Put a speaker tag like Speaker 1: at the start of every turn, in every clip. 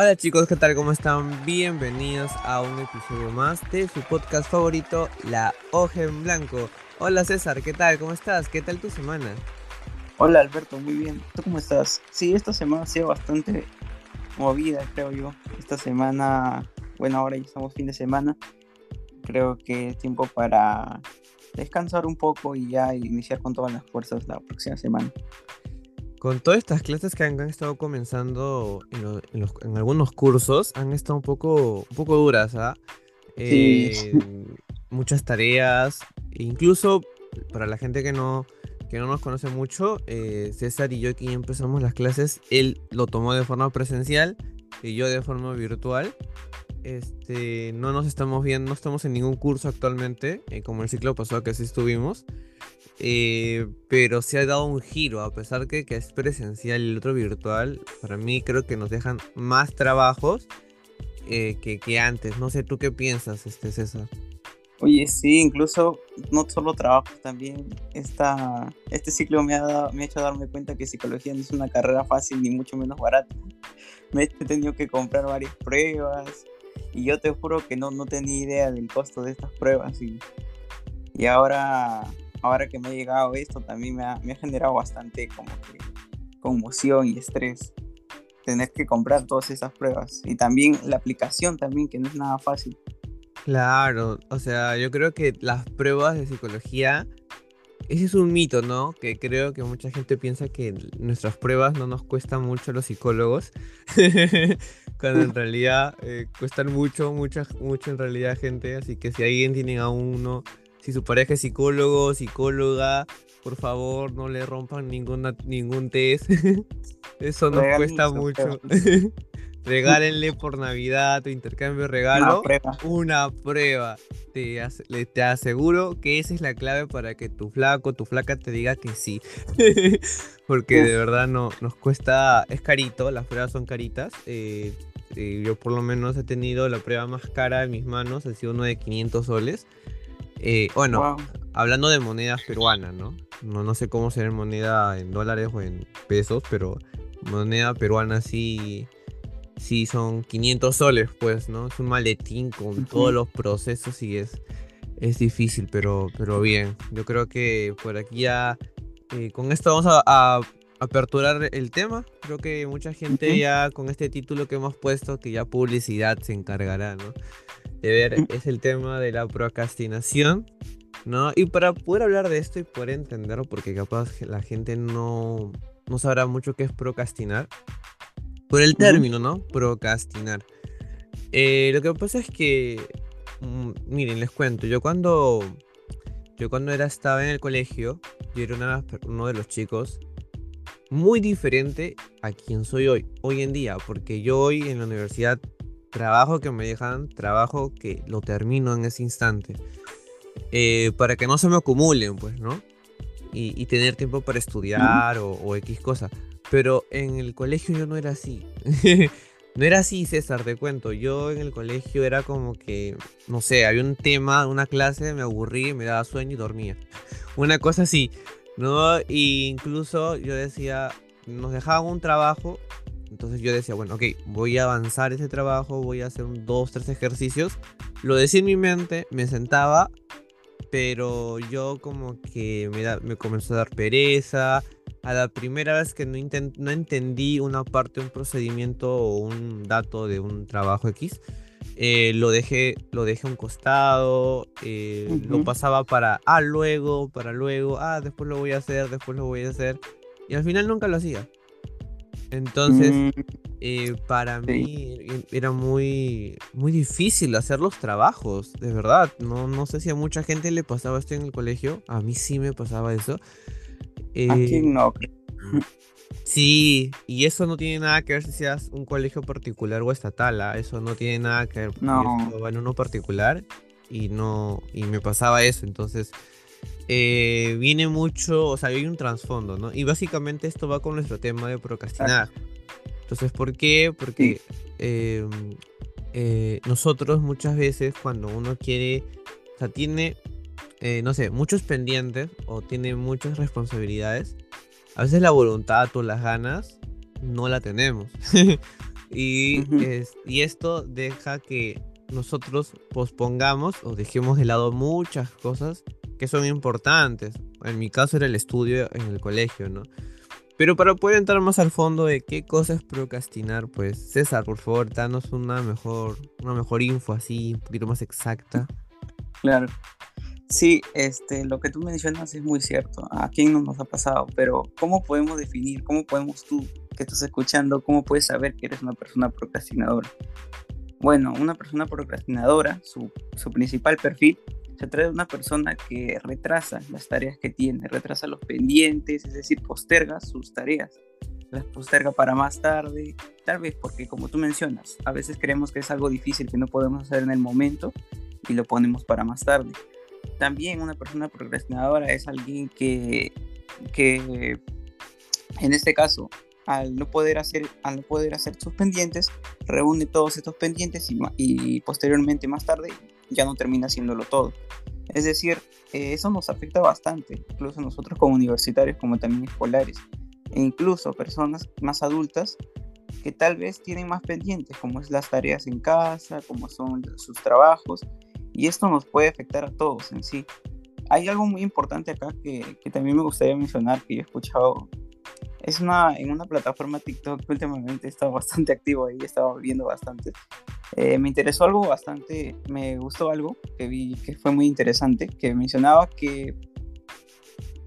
Speaker 1: Hola chicos, ¿qué tal? ¿Cómo están? Bienvenidos a un episodio más de su podcast favorito, La Hoja en Blanco. Hola César, ¿qué tal? ¿Cómo estás? ¿Qué tal tu semana?
Speaker 2: Hola Alberto, muy bien. ¿Tú cómo estás? Sí, esta semana ha sido bastante movida, creo yo. Esta semana, bueno, ahora ya estamos fin de semana. Creo que es tiempo para descansar un poco y ya iniciar con todas las fuerzas la próxima semana.
Speaker 1: Con todas estas clases que han, estado comenzando en, algunos cursos, han estado un poco, un poco duras, ¿ah?
Speaker 2: sí.
Speaker 1: Muchas tareas, incluso para la gente que no, que no nos conoce mucho, eh, César y yo aquí empezamos las clases, él lo tomó de forma presencial y yo de forma virtual. Este, no nos estamos viendo, no estamos en ningún curso actualmente, eh, como el ciclo pasado que sí estuvimos. Eh, pero se ha dado un giro, a pesar que, que es presencial y el otro virtual, para mí creo que nos dejan más trabajos que, que, antes. No sé, ¿tú qué piensas, este César?
Speaker 2: Oye, sí, incluso no solo trabajo, también esta, este ciclo me ha, me ha hecho darme cuenta que psicología no es una carrera fácil ni mucho menos barata. Me he tenido que comprar varias pruebas y yo te juro que no, no tenía idea del costo de estas pruebas y, y ahora, ahora que me ha llegado esto también me ha, me ha generado bastante como que conmoción y estrés tener que comprar todas esas pruebas y también la aplicación también que no es nada fácil.
Speaker 1: Claro, o sea, yo creo que las pruebas de psicología, ese es un mito, ¿no? Que creo que mucha gente piensa que nuestras pruebas no nos cuestan mucho a los psicólogos, cuando en realidad eh, cuestan mucho, mucho, mucho en realidad gente, así que si alguien tiene a uno, si su pareja es psicólogo, psicóloga, por favor no le rompan ninguna, ningún test, eso nos cuesta mucho. Regálenle por Navidad tu intercambio de regalo. Una prueba. Te, te aseguro que esa es la clave para que tu flaco, tu flaca te diga que sí. Porque de verdad no, nos cuesta, es carito, las pruebas son caritas. Eh, eh, yo por lo menos he tenido la prueba más cara en mis manos, ha sido uno de 500 soles. Eh, bueno, hablando de monedas peruanas, ¿no? ¿no? No sé cómo será moneda en dólares o en pesos, pero moneda peruana sí sí son 500 soles, pues, ¿no? Es un maletín con todos los procesos y es, es difícil, pero, pero bien. Yo creo que por aquí ya, eh, con esto vamos a, aperturar el tema. Creo que mucha gente ya con este título que hemos puesto, que ya publicidad se encargará, ¿no? De ver, es el tema de la procrastinación. ¿No? Y para poder hablar de esto y poder entenderlo, porque capaz la gente no, no sabrá mucho qué es procrastinar, por el término, ¿no? Procrastinar. Eh, lo que pasa es que, mm, miren, les cuento, yo cuando, yo cuando era, estaba en el colegio, yo era uno de los chicos muy diferente a quien soy hoy, hoy en día, porque yo hoy en la universidad trabajo que me dejan, trabajo que lo termino en ese instante, eh, para que no se me acumulen, pues, ¿no? Y, tener tiempo para estudiar o, o X cosa. Pero en el colegio yo no era así. no era así, César, te cuento. Yo en el colegio era como que, no sé, había un tema, una clase, me aburrí, me daba sueño y dormía. Una cosa así, ¿no? Y incluso yo decía, nos dejaban un trabajo. Entonces yo decía, bueno, ok, voy a avanzar ese trabajo, voy a hacer un, dos, tres ejercicios. Lo decía en mi mente, me sentaba, pero yo como que me, me comenzó a dar pereza, a la primera vez que no, no entendí una parte, un procedimiento o un dato de un trabajo X, eh, lo dejé lo dejé a un costado, eh, lo pasaba para, ah, luego, para luego, ah, después lo voy a hacer, después lo voy a hacer, y al final nunca lo hacía. Entonces, mm, eh, para mí era muy, muy difícil hacer los trabajos, de verdad. No, no sé si a mucha gente le pasaba esto en el colegio, a mí sí me pasaba eso.
Speaker 2: Eh, no?
Speaker 1: Sí, y eso no tiene nada que ver si seas un colegio particular o estatal, ¿ah? eso no tiene nada que ver.
Speaker 2: No.
Speaker 1: en uno particular y no y me pasaba eso, entonces eh, viene mucho, o sea, hay un trasfondo, ¿no? Y básicamente esto va con nuestro tema de procrastinar. Entonces, ¿por qué? Porque em, eh, nosotros muchas veces cuando uno quiere, o sea, tiene eh, no sé, muchos pendientes o tiene muchas responsabilidades, a veces la voluntad o las ganas no la tenemos. Y, y esto deja que nosotros pospongamos o dejemos de lado muchas cosas que son importantes. En mi caso era el estudio en el colegio, ¿no? Pero para poder entrar más al fondo de qué cosas procrastinar, pues César, por favor, danos una mejor, una mejor info así, un poquito más exacta.
Speaker 2: Claro. Sí, este, lo que tú mencionas es muy cierto. A quién no nos ha pasado, pero ¿cómo podemos definir, cómo podemos tú, que estás escuchando, cómo puedes saber que eres una persona procrastinadora? Bueno, una persona procrastinadora, su, su principal perfil se trata de una persona que retrasa las tareas que tiene, retrasa los pendientes, es decir, posterga sus tareas, las posterga para más tarde, tal vez porque como tú mencionas, a veces creemos que es algo difícil que no podemos hacer en el momento y lo ponemos para más tarde. También una persona procrastinadora es alguien que, que en este caso, al no poder hacer, al no poder hacer sus pendientes, reúne todos estos pendientes y, y posteriormente más tarde ya no termina haciéndolo todo. Es decir, eh, eso nos afecta bastante, incluso nosotros como universitarios, como también escolares, e incluso personas más adultas que tal vez tienen más pendientes, como es las tareas en casa, como son sus trabajos, y esto nos puede afectar a todos en sí. Hay algo muy importante acá que, que también me gustaría mencionar, que yo he escuchado es una, en una plataforma TikTok que últimamente he bastante activo ahí, he estado viendo bastante. Eh, me interesó algo bastante, me gustó algo que vi que fue muy interesante, que mencionaba que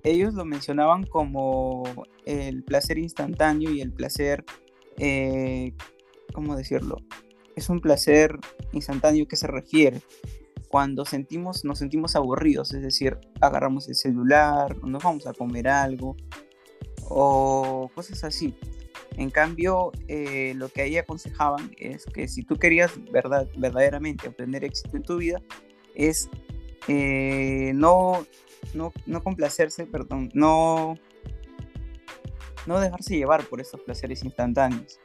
Speaker 2: ellos lo mencionaban como el placer instantáneo y el placer, eh, ¿cómo decirlo? Es un placer instantáneo que se refiere cuando sentimos, nos sentimos aburridos, es decir, agarramos el celular, nos vamos a comer algo, o cosas así. En cambio, eh, lo que ahí aconsejaban es que si tú querías verdad, verdaderamente obtener éxito en tu vida, es eh, no, no, no, complacerse, perdón, no, no dejarse llevar por esos placeres instantáneos,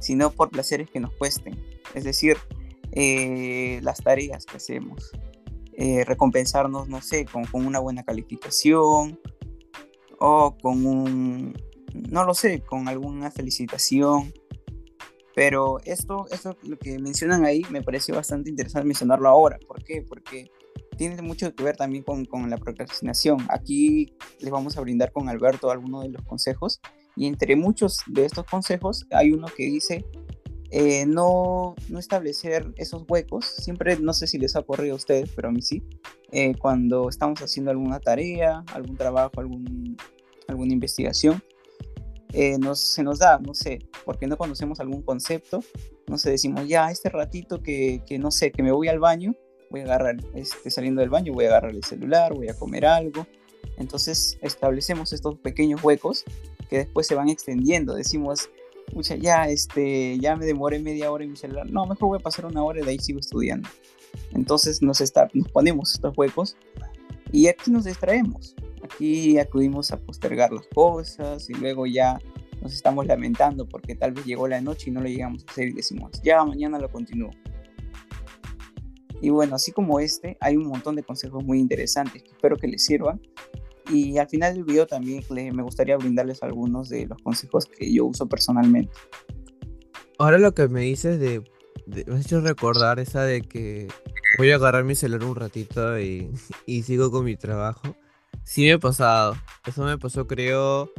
Speaker 2: sino por placeres que nos cuesten. Es decir, eh, las tareas que hacemos, recompensarnos, no sé, con, con una buena calificación, o con un, no lo sé, con alguna felicitación. Pero esto, esto lo que mencionan ahí me pareció bastante interesante mencionarlo ahora. ¿Por qué? Porque tiene mucho que ver también con, con, la procrastinación. Aquí les vamos a brindar con Alberto algunos de los consejos y entre muchos de estos consejos hay uno que dice eh, no, no establecer esos huecos. Siempre, no sé si les ha ocurrido a ustedes, pero a mí sí. Eh, cuando estamos haciendo alguna tarea, algún trabajo, algún, alguna investigación, eh, nos, se nos da, no sé, porque no conocemos algún concepto, no sé, decimos, ya, este ratito que, que no sé, que me voy al baño, voy a agarrar, este, saliendo del baño, voy a agarrar el celular, voy a comer algo. Entonces establecemos estos pequeños huecos que después se van extendiendo. Decimos, mucha, ya, este, ya me demoré media hora en mi celular. No, mejor voy a pasar una hora y de ahí sigo estudiando. Entonces nos, está, nos ponemos estos huecos y aquí nos distraemos. Aquí acudimos a postergar las cosas y luego ya nos estamos lamentando porque tal vez llegó la noche y no lo llegamos a hacer y decimos, ya mañana lo continúo. Y bueno, así como este, hay un montón de consejos muy interesantes que espero que les sirvan y al final del video también me gustaría brindarles algunos de los consejos que yo uso personalmente.
Speaker 1: Ahora lo que me dices de, me has hecho recordar esa de que voy a agarrar mi celular un ratito y, y sigo con mi trabajo. Sí me ha pasado. Eso me pasó creo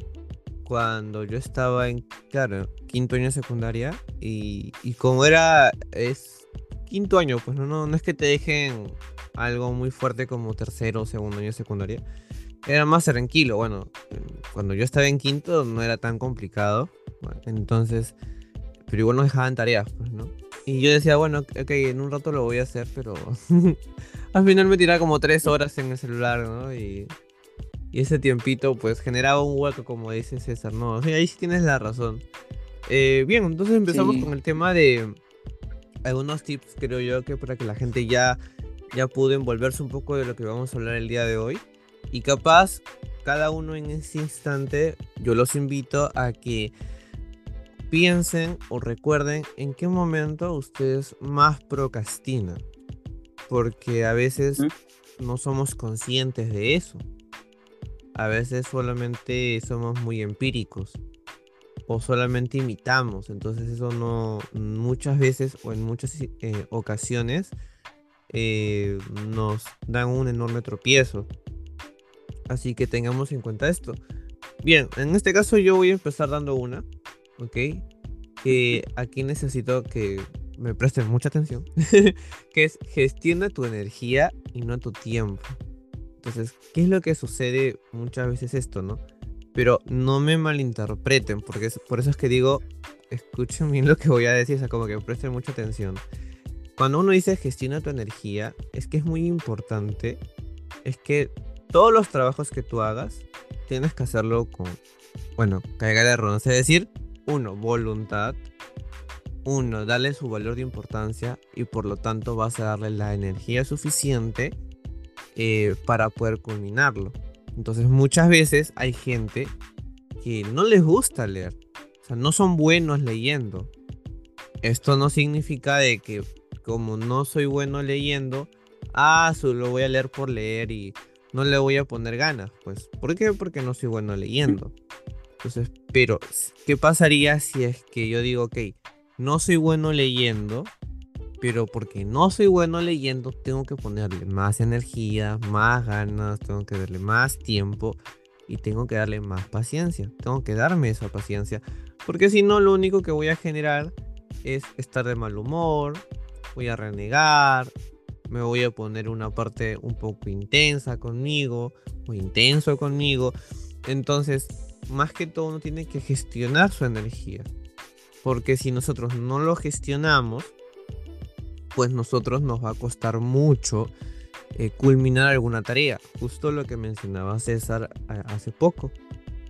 Speaker 1: cuando yo estaba en, claro, quinto año de secundaria y, y como era, es quinto año, pues no, no, no es que te dejen algo muy fuerte como tercero o segundo año de secundaria, era más tranquilo. Bueno, cuando yo estaba en quinto no era tan complicado. entonces, pero igual nos dejaban tareas, pues, ¿no? Y yo decía, bueno, ok, en un rato lo voy a hacer, pero al final me tiraba como tres horas en el celular, ¿no? Y, y ese tiempito, pues, generaba un hueco, como dice César, ¿no? ahí sí tienes la razón. Eh, bien, entonces empezamos con el tema de algunos tips, creo yo, que para que la gente ya, ya pudo envolverse un poco de lo que vamos a hablar el día de hoy. Y capaz, cada uno en ese instante, yo los invito a que piensen o recuerden en qué momento ustedes más procrastinan. Porque a veces no somos conscientes de eso. A veces solamente somos muy empíricos. o solamente imitamos. Entonces eso no, muchas veces o en muchas eh, ocasiones eh, nos dan un enorme tropiezo. Así que tengamos en cuenta esto. Bien, en este caso yo voy a empezar dando una, ¿ok? Que aquí necesito que me presten mucha atención, que es gestiona tu energía y no tu tiempo. Entonces, ¿qué es lo que sucede muchas veces esto, no? Pero no me malinterpreten, porque por eso es que digo, escuchen bien lo que voy a decir, o sea, como que presten mucha atención. Cuando uno dice gestiona tu energía, es que es muy importante, es que todos los trabajos que tú hagas, tienes que hacerlo con, bueno, caiga de error, es decir, uno, voluntad, uno, darle su valor de importancia y por lo tanto vas a darle la energía suficiente eh, para poder culminarlo. Entonces muchas veces hay gente que no les gusta leer, o sea, no son buenos leyendo. Esto no significa de que como no soy bueno leyendo, ah, solo voy a leer por leer y no le voy a poner ganas. Pues, ¿por qué? Porque no soy bueno leyendo. Entonces, pero, ¿qué pasaría si es que yo digo, ok, no soy bueno leyendo, pero porque no soy bueno leyendo, tengo que ponerle más energía, más ganas, tengo que darle más tiempo y tengo que darle más paciencia. Tengo que darme esa paciencia, porque si no, lo único que voy a generar es estar de mal humor, voy a renegar, me voy a poner una parte un poco intensa conmigo o intenso conmigo. Entonces, más que todo uno tiene que gestionar su energía. Porque si nosotros no lo gestionamos, pues nosotros nos va a costar mucho eh, culminar alguna tarea. Justo lo que mencionaba César hace poco.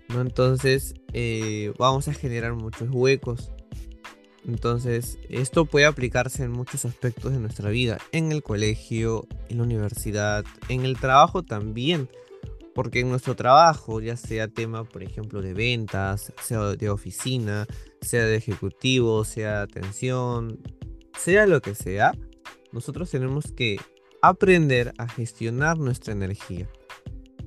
Speaker 1: ¿no? Entonces eh, vamos a generar muchos huecos entonces, esto puede aplicarse en muchos aspectos de nuestra vida, en el colegio, en la universidad, en el trabajo también, porque en nuestro trabajo, ya sea tema, por ejemplo, de ventas, sea de oficina, sea de ejecutivo, sea de atención, sea lo que sea, nosotros tenemos que aprender a gestionar nuestra energía.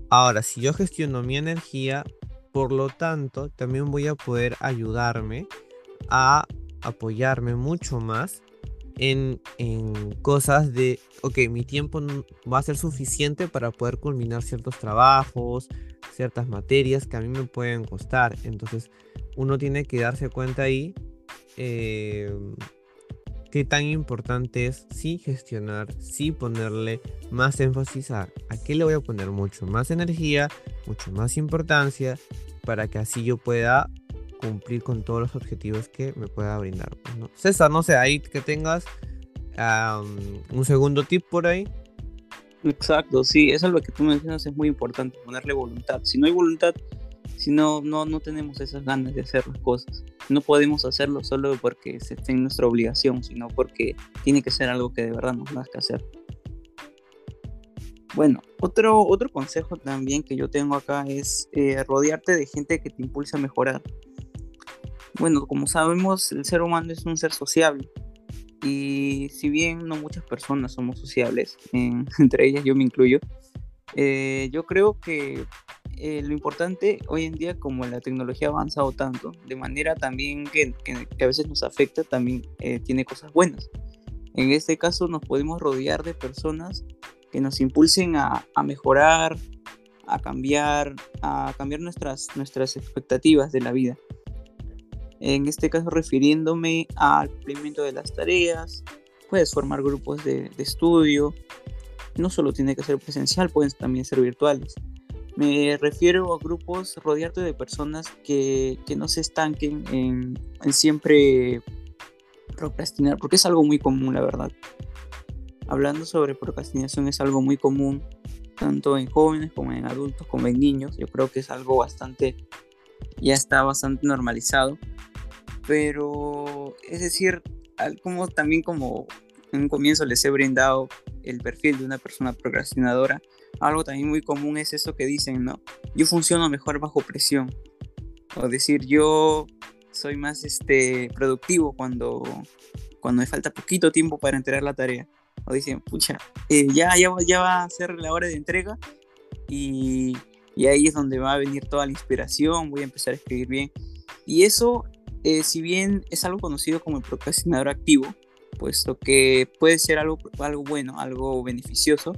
Speaker 1: Ahora, si yo gestiono mi energía, por lo tanto, también voy a poder ayudarme a apoyarme mucho más en, cosas de, ok, mi tiempo va a ser suficiente para poder culminar ciertos trabajos, ciertas materias que a mí me pueden costar. Entonces, uno tiene que darse cuenta ahí eh, qué tan importante es sí gestionar, sí ponerle más énfasis a, a qué le voy a poner mucho más energía, mucho más importancia, para que así yo pueda cumplir con todos los objetivos que me pueda brindar. Pues. César, no sé, ahí que tengas un segundo tip por ahí.
Speaker 2: Exacto, sí, eso es lo que tú mencionas, es muy importante, ponerle voluntad. Si no hay voluntad, si no, no, no tenemos esas ganas de hacer las cosas, no podemos hacerlo solo porque esté en nuestra obligación, sino porque tiene que ser algo que de verdad nos que hacer. Bueno, otro, otro consejo también que yo tengo acá es eh, rodearte de gente que te impulse a mejorar bueno, como sabemos, el ser humano es un ser sociable. Y si bien no muchas personas somos sociables, entre ellas yo me incluyo, eh, yo creo que eh, lo importante hoy en día, como la tecnología ha avanzado tanto, de manera también que, a veces nos afecta, también eh, tiene cosas buenas. En este caso nos podemos rodear de personas que nos impulsen a, a mejorar, a cambiar, a cambiar nuestras, nuestras expectativas de la vida en este caso refiriéndome al cumplimiento de las tareas, puedes formar grupos de, estudio, no solo tiene que ser presencial, pueden también ser virtuales. Me refiero a grupos, rodearte de personas que, no se estanquen en, en, siempre procrastinar, porque es algo muy común, la verdad. Hablando sobre procrastinación es algo muy común, tanto en jóvenes como en adultos, como en niños. Yo creo que es algo bastante, ya está bastante normalizado pero es decir, como también como en un comienzo les he brindado el perfil de una persona procrastinadora, algo también muy común es eso que dicen, ¿no? Yo funciono mejor bajo presión. O decir, yo soy más este, productivo cuando, cuando me falta poquito tiempo para entregar la tarea. O dicen, pucha, eh, ya, ya, ya va a ser la hora de entrega y, y ahí es donde va a venir toda la inspiración, voy a empezar a escribir bien. Y eso, eh, si bien es algo conocido como el procrastinador activo, puesto que puede ser algo, algo bueno, algo beneficioso,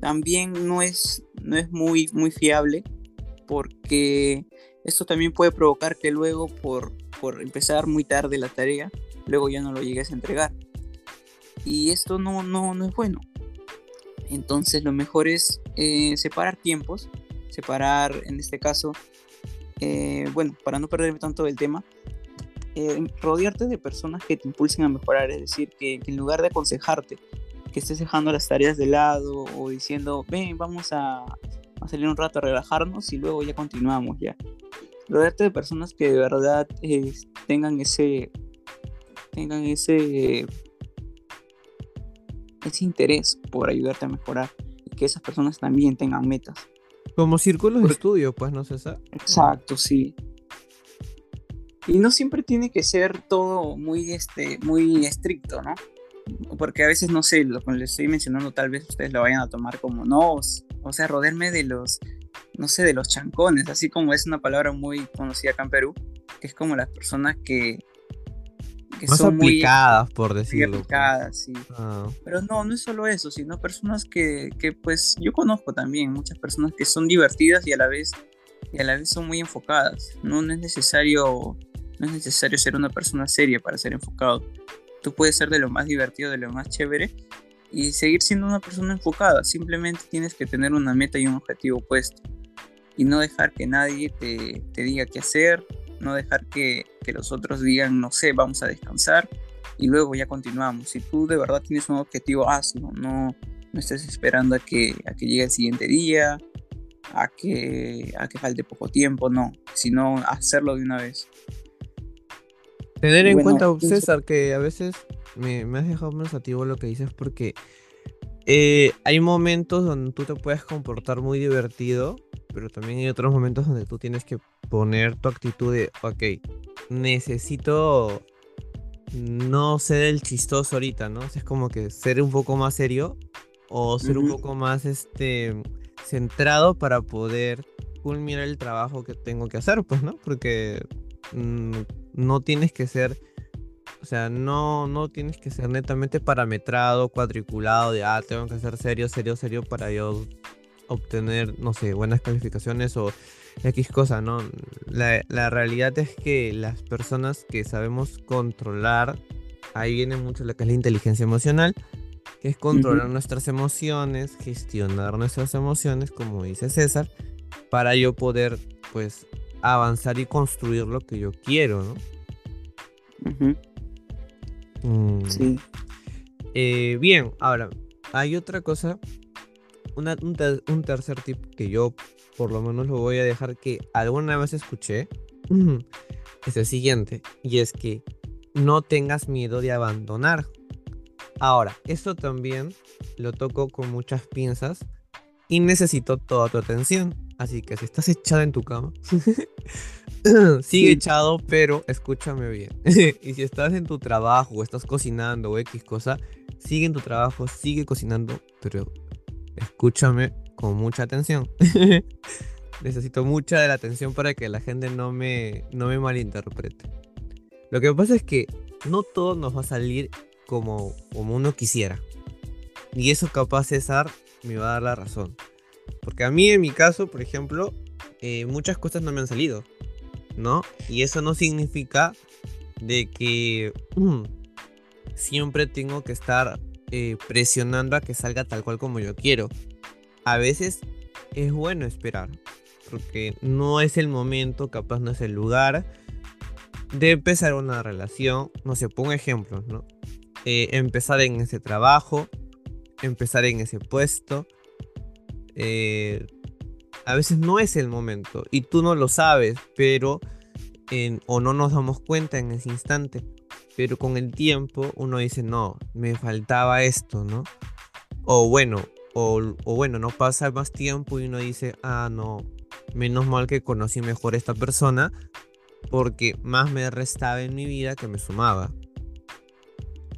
Speaker 2: también no es, no es muy, muy fiable porque esto también puede provocar que luego por, por empezar muy tarde la tarea, luego ya no lo llegues a entregar. Y esto no, no, no es bueno. Entonces lo mejor es eh, separar tiempos, separar en este caso, eh, bueno, para no perder tanto el tema, eh, rodearte de personas que te impulsen a mejorar, es decir, que, en lugar de aconsejarte, que estés dejando las tareas de lado o diciendo, ven, vamos a, salir un rato a relajarnos y luego ya continuamos ya. Rodearte de personas que de verdad tengan ese tengan ese ese interés por ayudarte a mejorar y que esas personas también tengan metas.
Speaker 1: Como círculos de estudio, pues, ¿no, César?
Speaker 2: Exacto, sí. Y no siempre tiene que ser todo muy, este, muy estricto, ¿no? Porque a veces, no sé, lo que les estoy mencionando, tal vez ustedes lo vayan a tomar como no, o sea, rodearme de los, no sé, de los chancones, así como es una palabra muy conocida acá en Perú, que es como las personas que,
Speaker 1: más aplicadas, por decirlo. Pues.
Speaker 2: aplicadas, sí. Ah. Pero no, no es solo eso, sino personas que, que, pues, yo conozco también, muchas personas que son divertidas y a la vez, y a la vez son muy enfocadas. No, no es necesario, no es necesario ser una persona seria para ser enfocado. Tú puedes ser de lo más divertido, de lo más chévere y seguir siendo una persona enfocada. Simplemente tienes que tener una meta y un objetivo puesto. Y no dejar que nadie te, te diga qué hacer, no dejar que, los otros digan, no sé, vamos a descansar y luego ya continuamos. Si tú de verdad tienes un objetivo, hazlo, no, no estés esperando a que, a que llegue el siguiente día, a que, a que falte poco tiempo, no, sino hacerlo de una vez.
Speaker 1: Tener en cuenta, César, que a veces me, me has dejado pensativo lo que dices porque eh, hay momentos donde tú te puedes comportar muy divertido, pero también hay otros momentos donde tú tienes que poner tu actitud de, ok, necesito no ser el chistoso ahorita, ¿no? es como que ser un poco más serio o ser un poco más este centrado para poder culminar el trabajo que tengo que hacer, pues, ¿no? Porque mm, no tienes que ser, o sea, no, no tienes que ser netamente parametrado, cuadriculado, de, ah, tengo que ser serio, serio, serio para yo obtener, no sé, buenas calificaciones o X cosa, ¿no? La, realidad es que las personas que sabemos controlar, ahí viene mucho lo que es la inteligencia emocional, que es controlar nuestras emociones, gestionar nuestras emociones, como dice César, para yo poder, pues, avanzar y construir lo que yo quiero, ¿no?
Speaker 2: Mm. Sí.
Speaker 1: Eh, bien, ahora, hay otra cosa, un, un tercer tip que yo por lo menos lo voy a dejar que alguna vez escuché, es el siguiente, y es que no tengas miedo de abandonar. Ahora, esto también lo toco con muchas pinzas y necesito toda tu atención. Así que si estás echado en tu cama, sigue echado, pero escúchame bien. y si estás en tu trabajo o estás cocinando o X cosa, sigue en tu trabajo, sigue cocinando, pero escúchame con mucha atención. Necesito mucha de la atención para que la gente no me, no me malinterprete. Lo que pasa es que no todo nos va a salir como, como uno quisiera. Y eso capaz César me va a dar la razón. Porque a mí en mi caso, por ejemplo, eh, muchas cosas no me han salido. ¿No? Y eso no significa de que siempre tengo que estar eh, presionando a que salga tal cual como yo quiero a veces es bueno esperar, porque no es el momento, capaz no es el lugar de empezar una relación. No sé, pongo ejemplos, ¿no? Eh, empezar en ese trabajo, empezar en ese puesto. Eh, a veces no es el momento y tú no lo sabes, pero o no nos damos cuenta en ese instante. Pero con el tiempo uno dice, no, me faltaba esto, ¿no? O bueno, o, bueno, no pasa más tiempo y uno dice, ah, no, menos mal que conocí mejor a esta persona porque más me restaba en mi vida que me sumaba.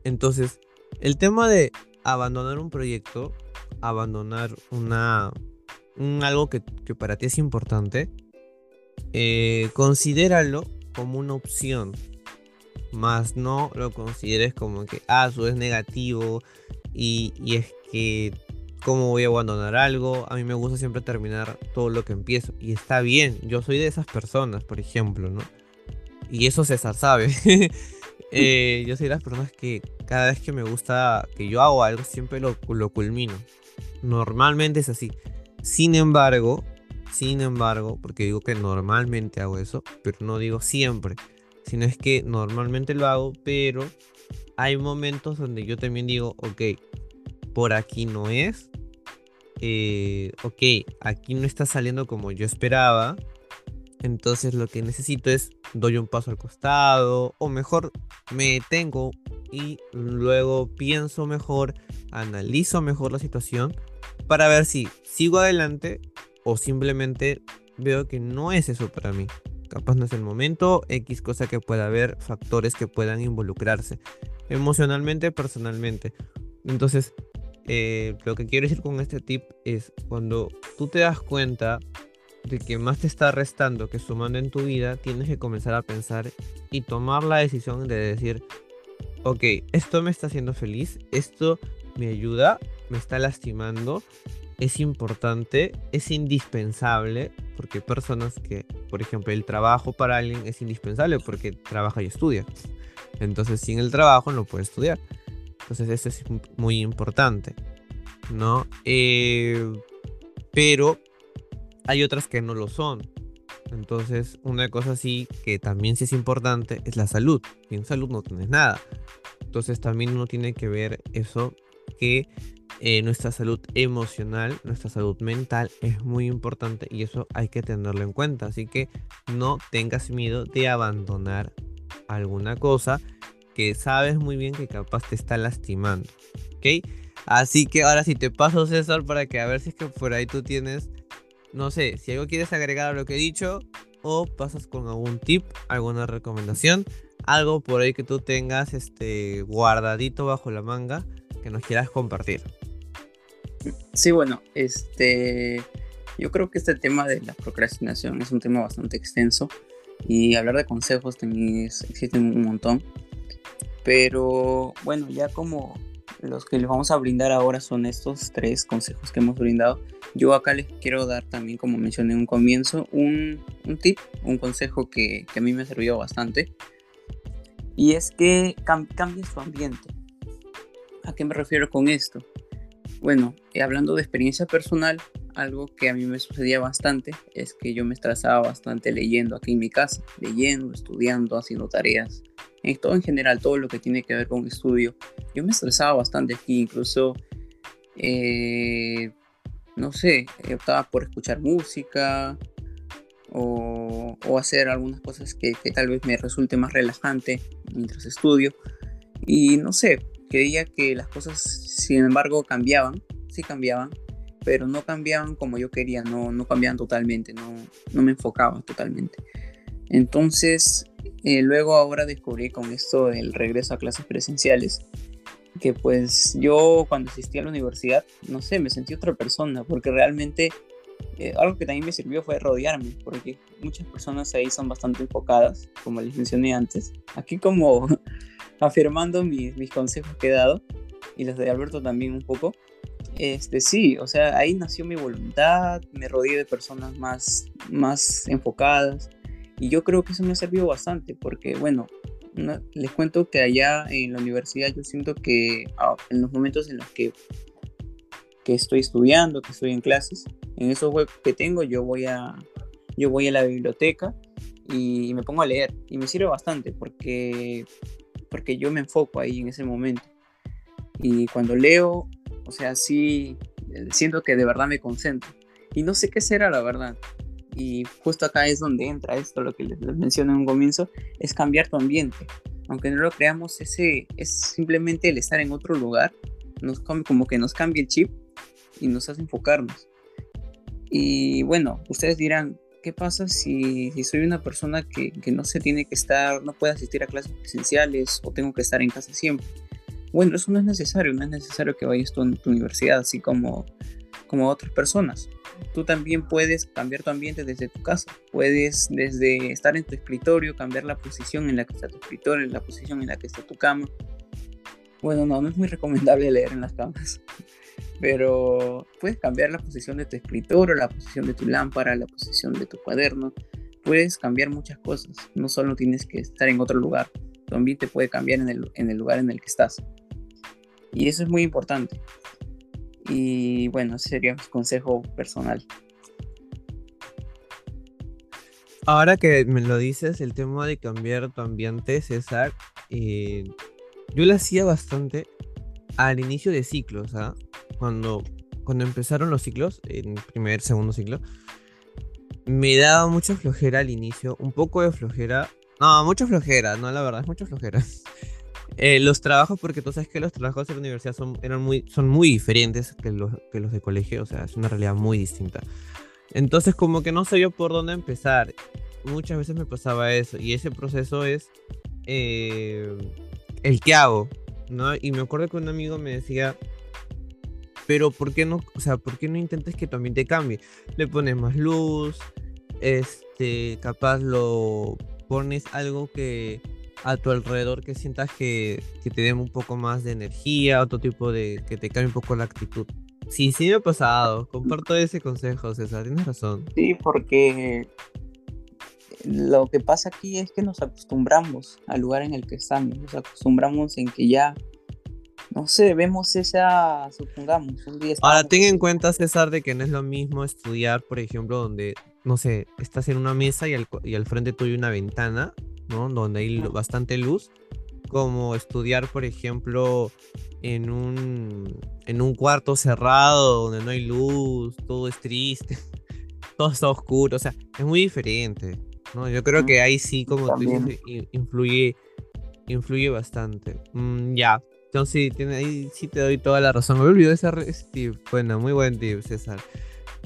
Speaker 1: Entonces, el tema de abandonar un proyecto, abandonar una, algo que, para ti es importante, eh, considéralo como una opción. Más no lo consideres como que, ah, eso es negativo y, y es que, ¿cómo voy a abandonar algo? A mí me gusta siempre terminar todo lo que empiezo. Y está bien, yo soy de esas personas, por ejemplo, ¿no? Y eso César sabe. Eh, yo soy de las personas que cada vez que me gusta que yo hago algo, siempre lo, lo culmino. Normalmente es así. Sin embargo, sin embargo, porque digo que normalmente hago eso, pero no digo siempre, sino es que normalmente lo hago, pero hay momentos donde yo también digo, ok, por aquí no es, eh, ok, aquí no está saliendo como yo esperaba, entonces lo que necesito es doy un paso al costado o mejor me detengo y luego pienso mejor, analizo mejor la situación para ver si sigo adelante o simplemente veo que no es eso para mí. Capaz no es el momento, X cosa que pueda haber, factores que puedan involucrarse emocionalmente, personalmente. Entonces, eh, lo que quiero decir con este tip es cuando tú te das cuenta de que más te está restando que sumando en tu vida, tienes que comenzar a pensar y tomar la decisión de decir, ok, esto me está haciendo feliz, esto me ayuda, me está lastimando, es importante, es indispensable, porque personas que, por ejemplo, el trabajo para alguien es indispensable porque trabaja y estudia. Entonces, sin el trabajo no puede estudiar. Entonces, eso es muy importante, ¿no? Eh, pero hay otras que no lo son. Entonces, una cosa así que también sí es importante es la salud. Sin salud no tienes nada. Entonces, también uno tiene que ver eso que eh, nuestra salud emocional, nuestra salud mental es muy importante y eso hay que tenerlo en cuenta. Así que no tengas miedo de abandonar alguna cosa que sabes muy bien que capaz te está lastimando. ¿Ok? Así que ahora sí te paso César para que a ver si es que por ahí tú tienes no sé, si algo quieres agregar a lo que he dicho o pasas con algún tip, alguna recomendación, algo por ahí que tú tengas este guardadito bajo la manga que nos quieras compartir.
Speaker 2: Sí, bueno, este yo creo que este tema de la procrastinación es un tema bastante extenso y hablar de consejos también es, existen un montón. Pero bueno, ya como los que les vamos a brindar ahora son estos tres consejos que hemos brindado. Yo acá les quiero dar también, como mencioné en un comienzo, un, tip, un consejo que, a mí me ha servido bastante. Y es que cambie su ambiente. ¿A qué me refiero con esto? Bueno, eh, hablando de experiencia personal, algo que a mí me sucedía bastante es que yo me estresaba bastante leyendo aquí en mi casa, leyendo, estudiando, haciendo tareas, en todo en general, todo lo que tiene que ver con estudio. Yo me estresaba bastante aquí, incluso, eh, no sé, optaba por escuchar música o, hacer algunas cosas que, tal vez me resulte más relajante mientras estudio. Y no sé, creía que las cosas, sin embargo, cambiaban, sí cambiaban, pero no cambiaban como yo quería, no, no cambiaban totalmente, no, no me enfocaba totalmente. Entonces, eh, luego ahora descubrí con esto el regreso a clases presenciales, que pues yo cuando asistí a la universidad, no sé, me sentí otra persona, porque realmente eh, algo que también me sirvió fue rodearme, porque muchas personas ahí son bastante enfocadas, como les mencioné antes. Aquí como afirmando mis, mis consejos que he dado, y los de Alberto también un poco. Este, sí, o sea, ahí nació mi voluntad, me rodeé de personas más, más enfocadas, y yo creo que eso me ha servido bastante porque, bueno, les cuento que allá en la universidad yo siento que ah, en los momentos en los que, que estoy estudiando, que estoy en clases, en esos web que tengo yo voy a, yo voy a la biblioteca y me pongo a leer y me sirve bastante porque, porque yo me enfoco ahí en ese momento. Y cuando leo, o sea, sí, siento que de verdad me concentro. Y no sé qué será, la verdad y justo acá es donde entra esto, lo que les, mencioné en un comienzo, es cambiar tu ambiente. Aunque no lo creamos, ese es simplemente el estar en otro lugar, nos como que nos cambia el chip y nos hace enfocarnos. Y bueno, ustedes dirán, ¿qué pasa si, si soy una persona que, que, no se tiene que estar, no puede asistir a clases presenciales o tengo que estar en casa siempre? Bueno, eso no es necesario, no es necesario que vayas a tu universidad, así como como otras personas. Tú también puedes cambiar tu ambiente desde tu casa. Puedes desde estar en tu escritorio, cambiar la posición en la que está tu escritorio, la posición en la que está tu cama. Bueno, no, no es muy recomendable leer en las camas. Pero puedes cambiar la posición de tu escritorio, la posición de tu lámpara, la posición de tu cuaderno. Puedes cambiar muchas cosas. No solo tienes que estar en otro lugar. Tu ambiente puede cambiar en el, en el lugar en el que estás. Y eso es muy importante. Y bueno, ese sería mi consejo personal.
Speaker 1: Ahora que me lo dices, el tema de cambiar tu ambiente, César, eh, yo lo hacía bastante al inicio de ciclos, ¿ah? Cuando, cuando empezaron los ciclos, en primer, segundo ciclo, me daba mucha flojera al inicio, un poco de flojera. No, mucha flojera, no, la verdad, es mucha flojera. Eh, los trabajos, porque tú sabes que los trabajos de la universidad son, eran muy, son muy diferentes que los, que los de colegio, o sea, es una realidad muy distinta. Entonces, como que no sabía por dónde empezar. Muchas veces me pasaba eso, y ese proceso es eh, el que hago, ¿no? Y me acuerdo que un amigo me decía, pero ¿por qué no, o sea, por qué no intentes que también te cambie? Le pones más luz, este, capaz lo pones algo que a tu alrededor que sientas que, que te den un poco más de energía, otro tipo de, que te cambie un poco la actitud. Sí, sí me ha pasado. Comparto ese consejo, César. Tienes razón.
Speaker 2: Sí, porque lo que pasa aquí es que nos acostumbramos al lugar en el que estamos. Nos acostumbramos en que ya, no sé, vemos esa, supongamos, un día.
Speaker 1: Ahora, ten en cuenta, César, de que no es lo mismo estudiar, por ejemplo, donde, no sé, estás en una mesa y al, y al frente tuyo una ventana donde hay bastante luz, como estudiar, por ejemplo, en un, en un cuarto cerrado donde no hay luz, todo es triste, todo está oscuro, o sea, es muy diferente, ¿no? Yo creo que ahí sí, como tú dices, influye, influye bastante. Mm, ya, entonces sí, ahí sí te doy toda la razón. Me olvidé ese, ese tip. Bueno, muy buen tip, César.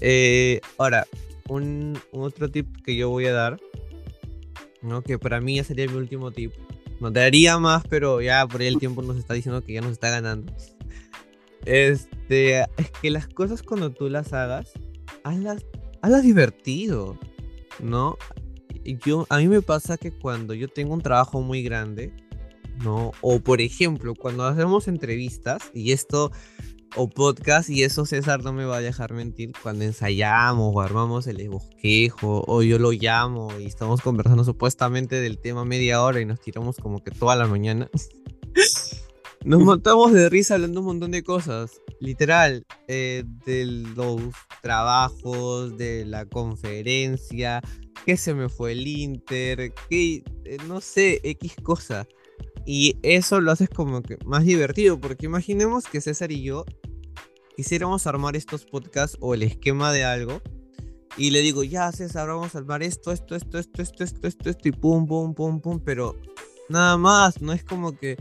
Speaker 1: Eh, ahora, un, otro tip que yo voy a dar ¿no? Que para mí ya sería mi último tip. No te daría más, pero ya por ahí el tiempo nos está diciendo que ya nos está ganando. Este, es que las cosas cuando tú las hagas, hazlas, hazlas divertido, ¿no? Yo, a mí me pasa que cuando yo tengo un trabajo muy grande, ¿no? O por ejemplo, cuando hacemos entrevistas, y esto o podcast y eso César no me va a dejar mentir cuando ensayamos o armamos el bosquejo o yo lo llamo y estamos conversando supuestamente del tema media hora y nos tiramos como que toda la mañana. Nos montamos de risa hablando un montón de cosas, literal, eh, de los trabajos, de la conferencia, que se me fue el Inter, que eh, no sé, X cosa. Y eso lo haces como que más divertido, porque imaginemos que César y yo quisiéramos armar estos podcasts o el esquema de algo. Y le digo, ya César, vamos a armar esto, esto, esto, esto, esto, esto, esto, esto, y pum, pum, pum, pum. Pero nada más, no es como que.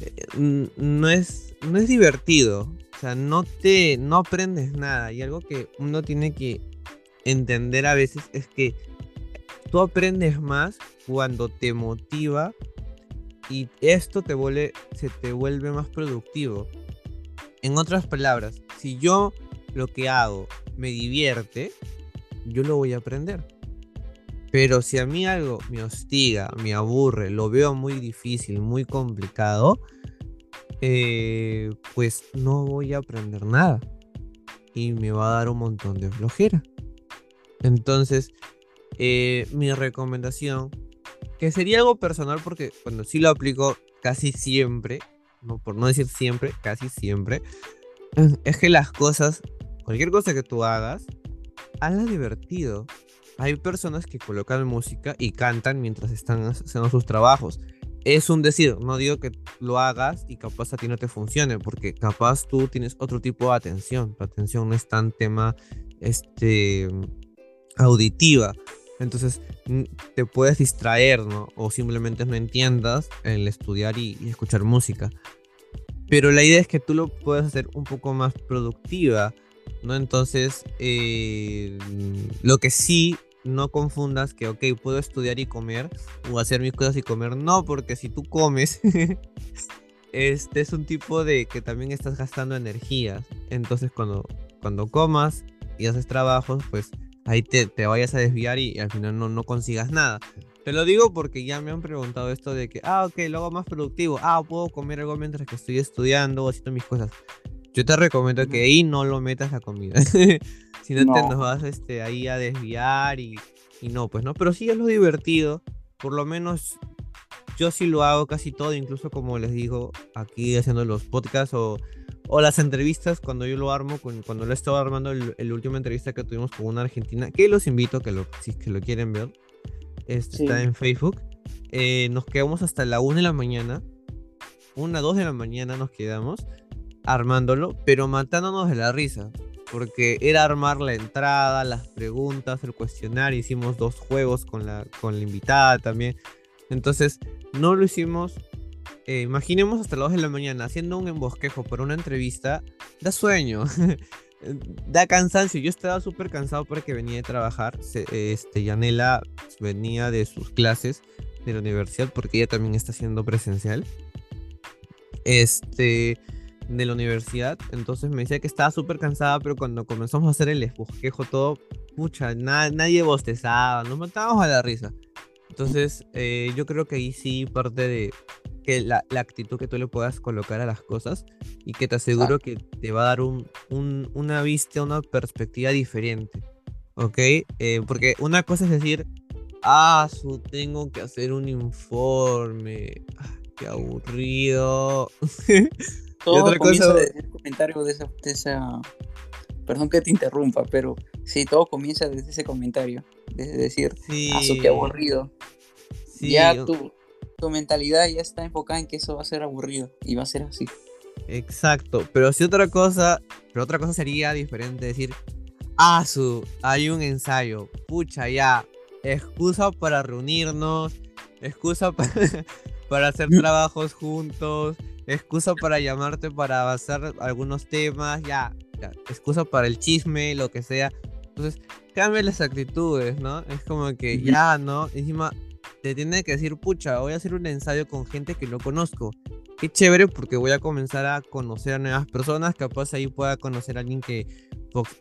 Speaker 1: Eh, no es, no es divertido. O sea, no te. No aprendes nada. Y algo que uno tiene que entender a veces es que tú aprendes más cuando te motiva y esto te vuelve, se te vuelve más productivo. En otras palabras, si yo lo que hago me divierte, yo lo voy a aprender. Pero si a mí algo me hostiga, me aburre, lo veo muy difícil, muy complicado, eh, pues no voy a aprender nada. Y me va a dar un montón de flojera. Entonces, eh, mi recomendación que sería algo personal porque, bueno, sí lo aplico casi siempre, no, por no decir siempre, casi siempre, es que las cosas, cualquier cosa que tú hagas, hazla divertido. Hay personas que colocan música y cantan mientras están haciendo sus trabajos. Es un decir, no digo que lo hagas y capaz a ti no te funcione, porque capaz tú tienes otro tipo de atención. Tu atención no es tan tema este, auditiva. Entonces te puedes distraer, ¿no? O simplemente no entiendas el estudiar y, escuchar música. Pero la idea es que tú lo puedas hacer un poco más productiva, ¿no? Entonces, eh, lo que sí, no confundas que, ok, puedo estudiar y comer, o hacer mis cosas y comer. No, porque si tú comes, este es un tipo de que también estás gastando energía. Entonces, cuando cuando comas y haces trabajos, pues ahí te, te vayas a desviar y, al final no, no consigas nada. Te lo digo porque ya me han preguntado esto de que, ah, ok, lo hago más productivo. Ah, puedo comer algo mientras que estoy estudiando o haciendo mis cosas. Yo te recomiendo que ahí no lo metas la comida. si no, te nos vas este, ahí a desviar y, y no, pues no. Pero sí es lo divertido. Por lo menos yo sí lo hago casi todo, incluso como les digo, aquí haciendo los podcasts o, o las entrevistas, cuando yo lo armo, cuando lo estaba armando el, el última entrevista que tuvimos con una argentina, que los invito que lo, si que lo quieren ver este, está en Facebook. Eh, nos quedamos hasta la 1 de la mañana. Una, 2 de la mañana nos quedamos armándolo, pero matándonos de la risa. Porque era armar la entrada, las preguntas, el cuestionario. Hicimos dos juegos con la, con la invitada también. Entonces, no lo hicimos. Eh, imaginemos hasta las 2 de la mañana haciendo un embosquejo por una entrevista. Da sueño. da cansancio. Yo estaba súper cansado porque venía de trabajar. este, Yanela venía de sus clases de la universidad porque ella también está haciendo presencial. Este, de la universidad. Entonces me decía que estaba súper cansada, pero cuando comenzamos a hacer el esbosquejo todo, pucha, nadie bostezaba, nos matábamos a la risa. Entonces, eh, yo creo que ahí sí parte de, que la, actitud que tú le puedas colocar a las cosas y que te aseguro que te va a dar un, una vista, una perspectiva diferente. ¿Ok? Eh, porque una cosa es decir, ah, su, tengo que hacer un informe. Ah, qué aburrido.
Speaker 2: Todo otra comienza cosa... comentario de esa, Perdón que te interrumpa, pero sí, todo comienza desde ese comentario. Desde decir, ah, su, qué aburrido. Ya tú, tu mentalidad ya está enfocada en que eso va a ser aburrido y va a ser así.
Speaker 1: Exacto, pero si otra cosa, pero otra cosa sería diferente decir, ah, su, hay un ensayo, pucha, ya, excusa para reunirnos, excusa para, para hacer mm. trabajos juntos, excusa para llamarte para avanzar algunos temas, ya, ya, excusa para el chisme, lo que sea. Entonces, cambia las actitudes, ¿no? Es como que ya, ¿no? Encima, te tiene que decir, pucha, voy a hacer un ensayo con gente que no conozco. Qué chévere porque voy a comenzar a conocer a nuevas personas, capaz ahí pueda conocer a alguien que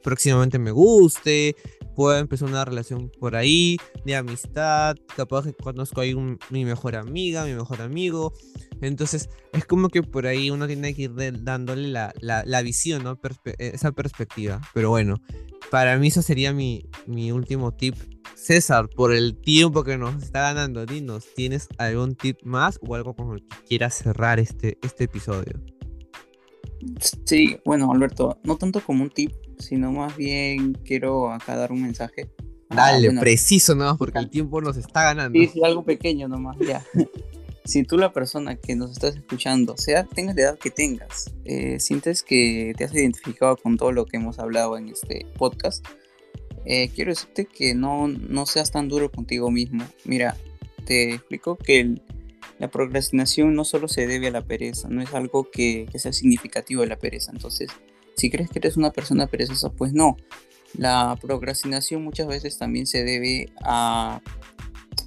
Speaker 1: próximamente me guste, pueda empezar una relación por ahí de amistad, capaz que conozco ahí mi mejor amiga, mi mejor amigo. Entonces es como que por ahí uno tiene que ir dándole la, la, la visión, ¿no? esa perspectiva. Pero bueno, para mí eso sería mi, mi último tip César, por el tiempo que nos está ganando, dinos, ¿tienes algún tip más o algo con el que quieras cerrar este, este episodio?
Speaker 2: Sí, bueno, Alberto, no tanto como un tip, sino más bien quiero acá dar un mensaje.
Speaker 1: Ah, Dale, preciso nomás, porque el tiempo nos está ganando.
Speaker 2: Sí, sí, algo pequeño nomás, ya. si tú la persona que nos estás escuchando, sea tengas la edad que tengas, eh, sientes que te has identificado con todo lo que hemos hablado en este podcast, eh, quiero decirte que no, no seas tan duro contigo mismo. Mira, te explico que la procrastinación no solo se debe a la pereza, no es algo que, sea significativo de la pereza. Entonces, si crees que eres una persona perezosa, pues no. La procrastinación muchas veces también se debe a,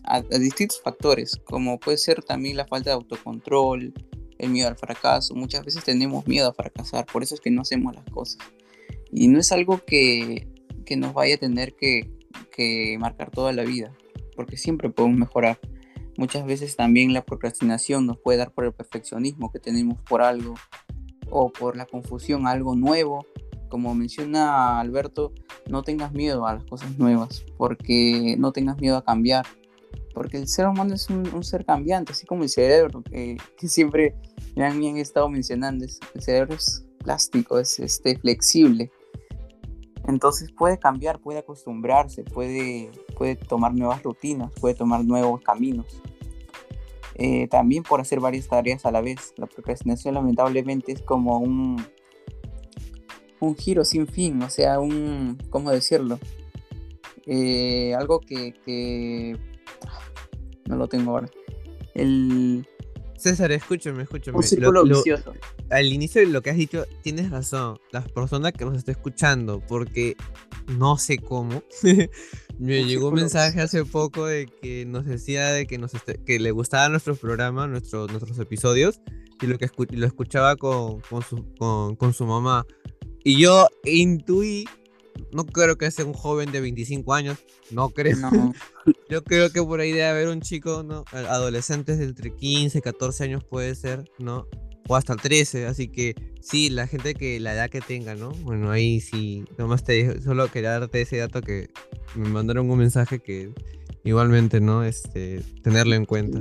Speaker 2: a, distintos factores, como puede ser también la falta de autocontrol, el miedo al fracaso. Muchas veces tenemos miedo a fracasar, por eso es que no hacemos las cosas. Y no es algo que que nos vaya a tener que, marcar toda la vida, porque siempre podemos mejorar. Muchas veces también la procrastinación nos puede dar por el perfeccionismo que tenemos por algo o por la confusión a algo nuevo. Como menciona Alberto, no tengas miedo a las cosas nuevas, porque no tengas miedo a cambiar, porque el ser humano es un, ser cambiante, así como el cerebro, que, siempre me han, estado mencionando, el cerebro es plástico, es este, flexible, entonces puede cambiar, puede acostumbrarse, puede, puede tomar nuevas rutinas, puede tomar nuevos caminos. Eh, también por hacer varias tareas a la vez. La procrastinación lamentablemente es como un, un giro sin fin, o sea, un, ¿cómo decirlo? Eh, algo que, que, no lo tengo ahora. El,
Speaker 1: César, escúchame, escúchame.
Speaker 2: Un círculo vicioso.
Speaker 1: Al inicio de lo que has dicho, tienes razón. La persona que nos está escuchando, porque no sé cómo, me llegó un mensaje hace poco de que nos decía de que, nos este, que le gustaba nuestro programa, nuestros episodios, y lo que lo escuchaba con, con, su, con, su mamá. Y yo intuí, no creo que sea un joven de 25 años, no creo.
Speaker 2: No.
Speaker 1: Yo creo que por ahí debe haber un chico, ¿no? Adolescentes de entre 15, 14 años puede ser, ¿no? O hasta 13, así que sí, la gente que la edad que tenga, ¿no? Bueno, ahí sí, nomás te solo quería darte ese dato que me mandaron un mensaje que igualmente, ¿no? Este, tenerlo en cuenta.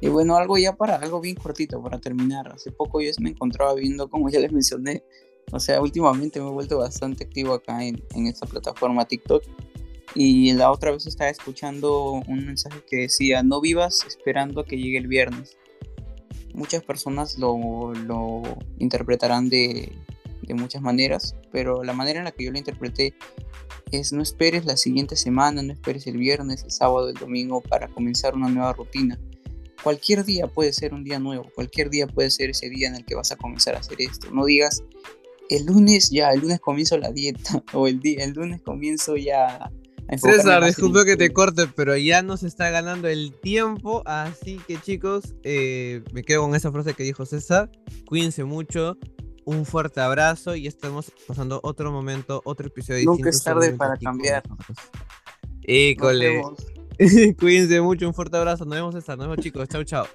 Speaker 2: Y bueno, algo ya para, algo bien cortito para terminar. Hace poco yo me encontraba viendo, como ya les mencioné, o sea, últimamente me he vuelto bastante activo acá en, en esta plataforma TikTok. Y la otra vez estaba escuchando un mensaje que decía, no vivas esperando a que llegue el viernes. Muchas personas lo, lo interpretarán de, de muchas maneras, pero la manera en la que yo lo interpreté es no esperes la siguiente semana, no esperes el viernes, el sábado, el domingo para comenzar una nueva rutina. Cualquier día puede ser un día nuevo, cualquier día puede ser ese día en el que vas a comenzar a hacer esto. No digas, el lunes ya, el lunes comienzo la dieta, o el, día, el lunes comienzo ya
Speaker 1: César, disculpe que te corte, pero ya nos está ganando el tiempo, así que chicos, eh, me quedo con esa frase que dijo César, cuídense mucho, un fuerte abrazo y estamos pasando otro momento, otro episodio.
Speaker 2: Nunca es tarde para cambiar.
Speaker 1: École. Cuídense mucho, un fuerte abrazo, nos vemos César, nos vemos chicos, chao chao.